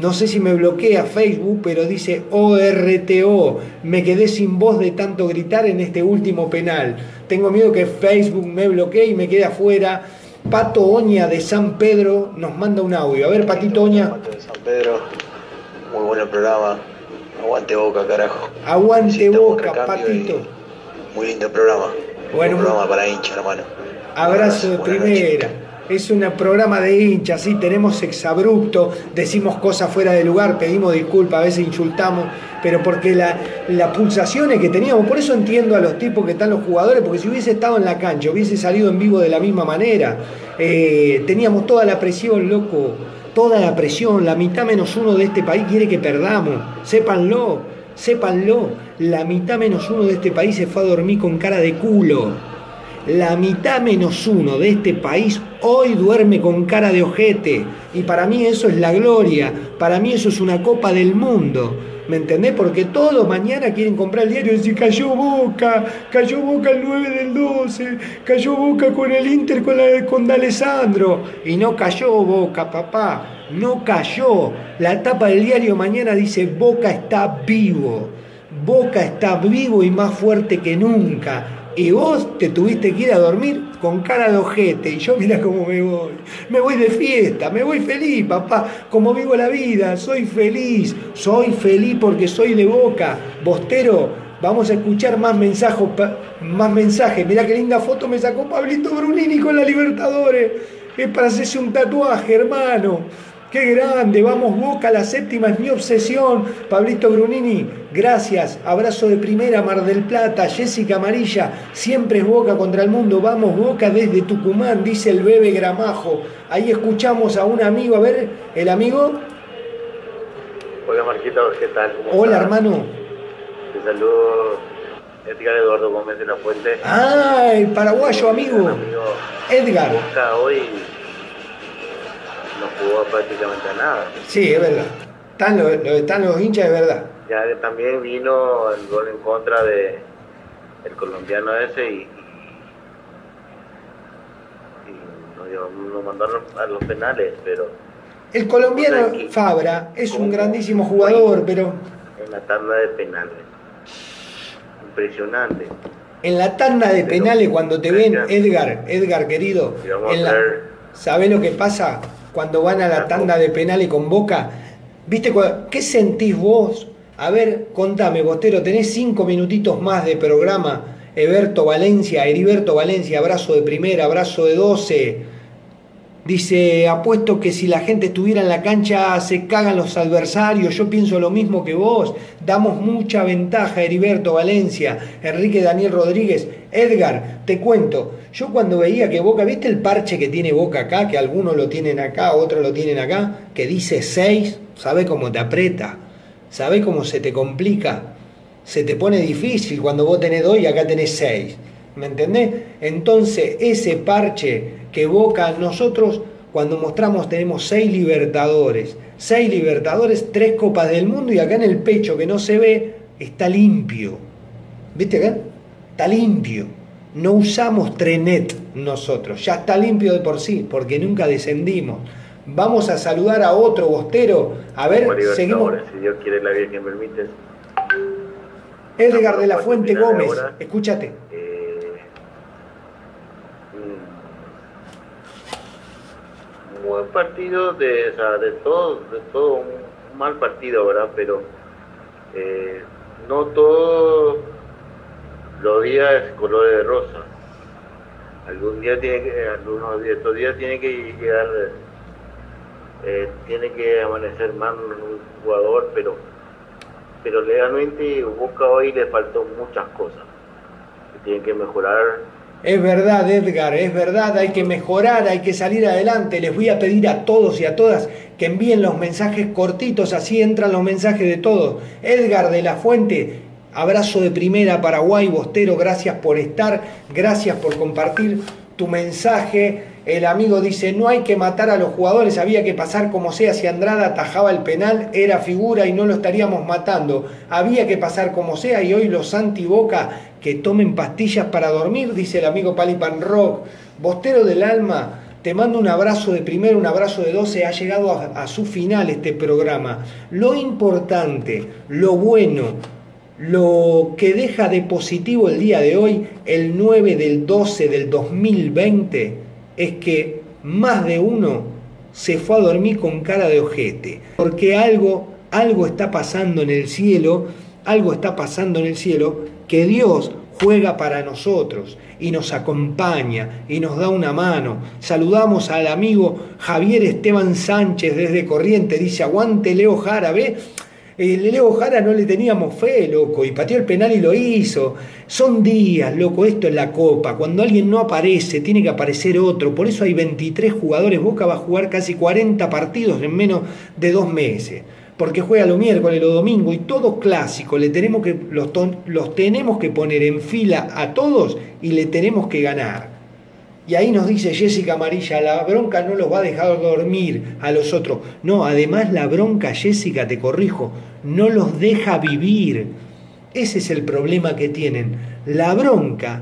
no sé si me bloquea Facebook, pero dice ORTO. Me quedé sin voz de tanto gritar en este último penal. Tengo miedo que Facebook me bloquee y me quede afuera. Pato Oña de San Pedro nos manda un audio. A ver, Patito Oña. San Pedro, muy bueno el programa. Aguante boca, carajo. Aguante boca, Patito. Muy lindo programa. Bueno, un programa para hincha, hermano. Abrazo de primera. Es un programa de hinchas, sí, tenemos exabrupto, decimos cosas fuera de lugar, pedimos disculpas, a veces insultamos, pero porque la, las pulsaciones que teníamos, por eso entiendo a los tipos que están los jugadores, porque si hubiese estado en la cancha, hubiese salido en vivo de la misma manera, eh, teníamos toda la presión, loco, toda la presión, la mitad menos uno de este país quiere que perdamos, sépanlo, sépanlo, la mitad menos uno de este país se fue a dormir con cara de culo la mitad menos uno de este país hoy duerme con cara de ojete. Y para mí eso es la gloria, para mí eso es una copa del mundo. ¿Me entendés? Porque todos mañana quieren comprar el diario y decir, cayó Boca, cayó Boca el 9 del 12, cayó Boca con el Inter con, la, con D'Alessandro. Y no cayó Boca, papá, no cayó. La tapa del diario mañana dice, Boca está vivo. Boca está vivo y más fuerte que nunca y vos te tuviste que ir a dormir con cara de ojete. Y yo mira cómo me voy. Me voy de fiesta, me voy feliz, papá. Como vivo la vida, soy feliz. Soy feliz porque soy de boca. Bostero, vamos a escuchar más mensajes. Más mensajes. Mirá qué linda foto me sacó Pablito Brunini con la Libertadores. Es para hacerse un tatuaje, hermano. Qué grande, vamos Boca, la séptima es mi obsesión. Pablito Brunini, gracias. Abrazo de primera, Mar del Plata. Jessica Amarilla, siempre es Boca contra el mundo. Vamos Boca desde Tucumán, dice el bebé Gramajo. Ahí escuchamos a un amigo, a ver, el amigo. Hola Marquita, ¿qué tal? Hola hermano. Te saludo Edgar Eduardo Gómez de la Fuente. Ah, el paraguayo amigo. Edgar. Boca hoy no jugó prácticamente a nada. Sí, es verdad. Están los, están los hinchas, es verdad. Ya también vino el gol en contra de el colombiano ese y, y nos, mandaron a los penales, pero... El colombiano Fabra es un grandísimo jugador, pero... En la tanda de penales. Impresionante. En la tanda de penales, cuando te ven, Edgar, Edgar querido, en la, ¿sabés lo que pasa? Cuando van a la tanda de penales con Boca. ¿Viste qué sentís vos? A ver, contame, Bostero, tenés cinco minutitos más de programa. Eberto Valencia, Heriberto Valencia, abrazo de primera, abrazo de doce. Dice, apuesto que si la gente estuviera en la cancha se cagan los adversarios, yo pienso lo mismo que vos, damos mucha ventaja, Heriberto Valencia, Enrique Daniel Rodríguez, Edgar, te cuento, yo cuando veía que Boca, ¿viste el parche que tiene Boca acá? Que algunos lo tienen acá, otros lo tienen acá, que dice 6, ¿sabe cómo te aprieta? ¿Sabe cómo se te complica? Se te pone difícil cuando vos tenés 2 y acá tenés 6. ¿Me entendés? Entonces, ese parche que Boca, nosotros cuando mostramos tenemos 6 libertadores. 6 libertadores, 3 copas del mundo y acá en el pecho que no se ve está limpio. ¿Viste acá? Está limpio. No usamos Trenet nosotros, ya está limpio de por sí, porque nunca descendimos. Vamos a saludar a otro bostero. A ver, seguimos. Si Dios quiere la vida que permite. Edgar de la Fuente Gómez, escúchate. Eh, un buen partido de, o sea, de todo, de todo un mal partido, ¿verdad? Pero eh, no todo los días colores de rosa. Algún día tiene que, algunos de estos días tiene que llegar, eh, tiene que amanecer más un jugador, pero pero legalmente Boca hoy le faltó muchas cosas que tienen que mejorar. Es verdad, Edgar, es verdad, hay que mejorar, hay que salir adelante. Les voy a pedir a todos y a todas que envíen los mensajes cortitos, así entran los mensajes de todos. Edgar de la Fuente, Abrazo de primera, Paraguay, Bostero, gracias por estar, gracias por compartir tu mensaje. El amigo dice, no hay que matar a los jugadores, había que pasar como sea, si Andrada atajaba el penal, era figura y no lo estaríamos matando. Había que pasar como sea y hoy los anti-boca que tomen pastillas para dormir, dice el amigo Palipan Rock. Bostero del alma, te mando un abrazo de primero, un abrazo de 12. Ha llegado a, a, su final este programa. Lo importante, lo bueno, lo que deja de positivo el día de hoy, el 9 del 12 del 2020, es que más de uno se fue a dormir con cara de ojete, porque algo, algo está pasando en el cielo, algo está pasando en el cielo, que Dios juega para nosotros y nos acompaña y nos da una mano. Saludamos al amigo Javier Esteban Sánchez desde Corriente, dice, aguante Leo Jara, ¿ve? El Leo Jara no le teníamos fe, loco, y pateó el penal y lo hizo. Son días, loco, esto es la copa. Cuando alguien no aparece, tiene que aparecer otro. Por eso hay 23 jugadores. Boca va a jugar casi 40 partidos en menos de dos meses porque juega los miércoles, los domingos y todos clásicos, le tenemos que, los, los tenemos que poner en fila a todos y le tenemos que ganar. Y ahí nos dice Jessica Amarilla, la bronca no los va a dejar dormir a los otros. No, además la bronca, Jessica, te corrijo, no los deja vivir. Ese es el problema que tienen. La bronca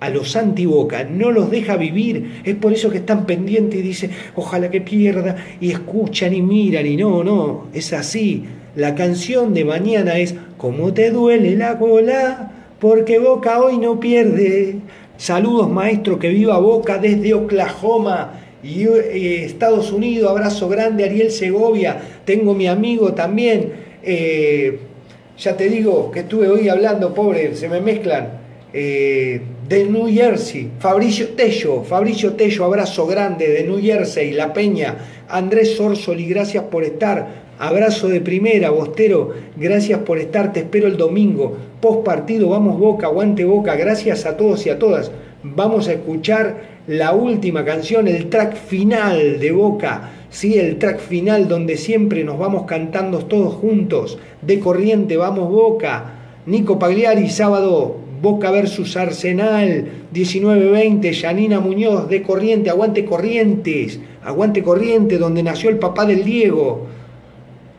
a los antiboca, no los deja vivir. Es por eso que están pendientes y dicen, ojalá que pierda, y escuchan y miran, y no, no, es así. La canción de mañana es, ¿cómo te duele la cola? Porque Boca hoy no pierde. Saludos maestro, que viva Boca desde Oklahoma y eh, Estados Unidos. Abrazo grande, Ariel Segovia. Tengo mi amigo también. Eh, ya te digo que estuve hoy hablando, pobre, se me mezclan. Eh, de New Jersey, Fabricio Tello, Fabricio Tello, abrazo grande de New Jersey, La Peña, Andrés Orsoli, gracias por estar, abrazo de primera, Bostero, gracias por estar, te espero el domingo, post partido, vamos Boca, aguante Boca, gracias a todos y a todas, vamos a escuchar la última canción, el track final de Boca, sí, el track final donde siempre nos vamos cantando todos juntos, de corriente, vamos Boca, Nico Pagliari, sábado Boca versus Arsenal, 19-20, Yanina Muñoz de Corriente, aguante Corrientes, aguante Corriente, donde nació el papá del Diego.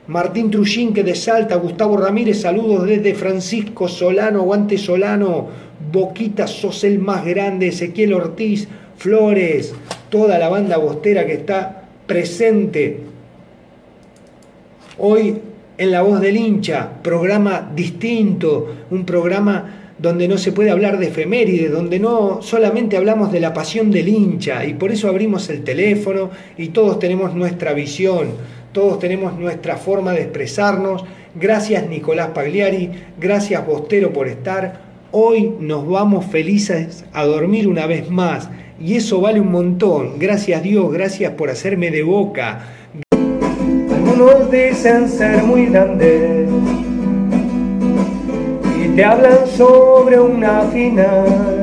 Martín Trujín, que de Salta, Gustavo Ramírez, saludos desde Francisco Solano, aguante Solano, Boquita, sos el más grande, Ezequiel Ortiz, Flores, toda la banda bostera que está presente. Hoy en La Voz del Hincha, programa distinto, un programa donde no se puede hablar de efemérides, donde no solamente hablamos de la pasión del hincha y por eso abrimos el teléfono y todos tenemos nuestra visión, todos tenemos nuestra forma de expresarnos. Gracias Nicolás Pagliari, gracias Bostero por estar. Hoy nos vamos felices a dormir una vez más y eso vale un montón. Gracias Dios, gracias por hacerme de boca. Algunos dicen ser muy grandes te hablan sobre una final.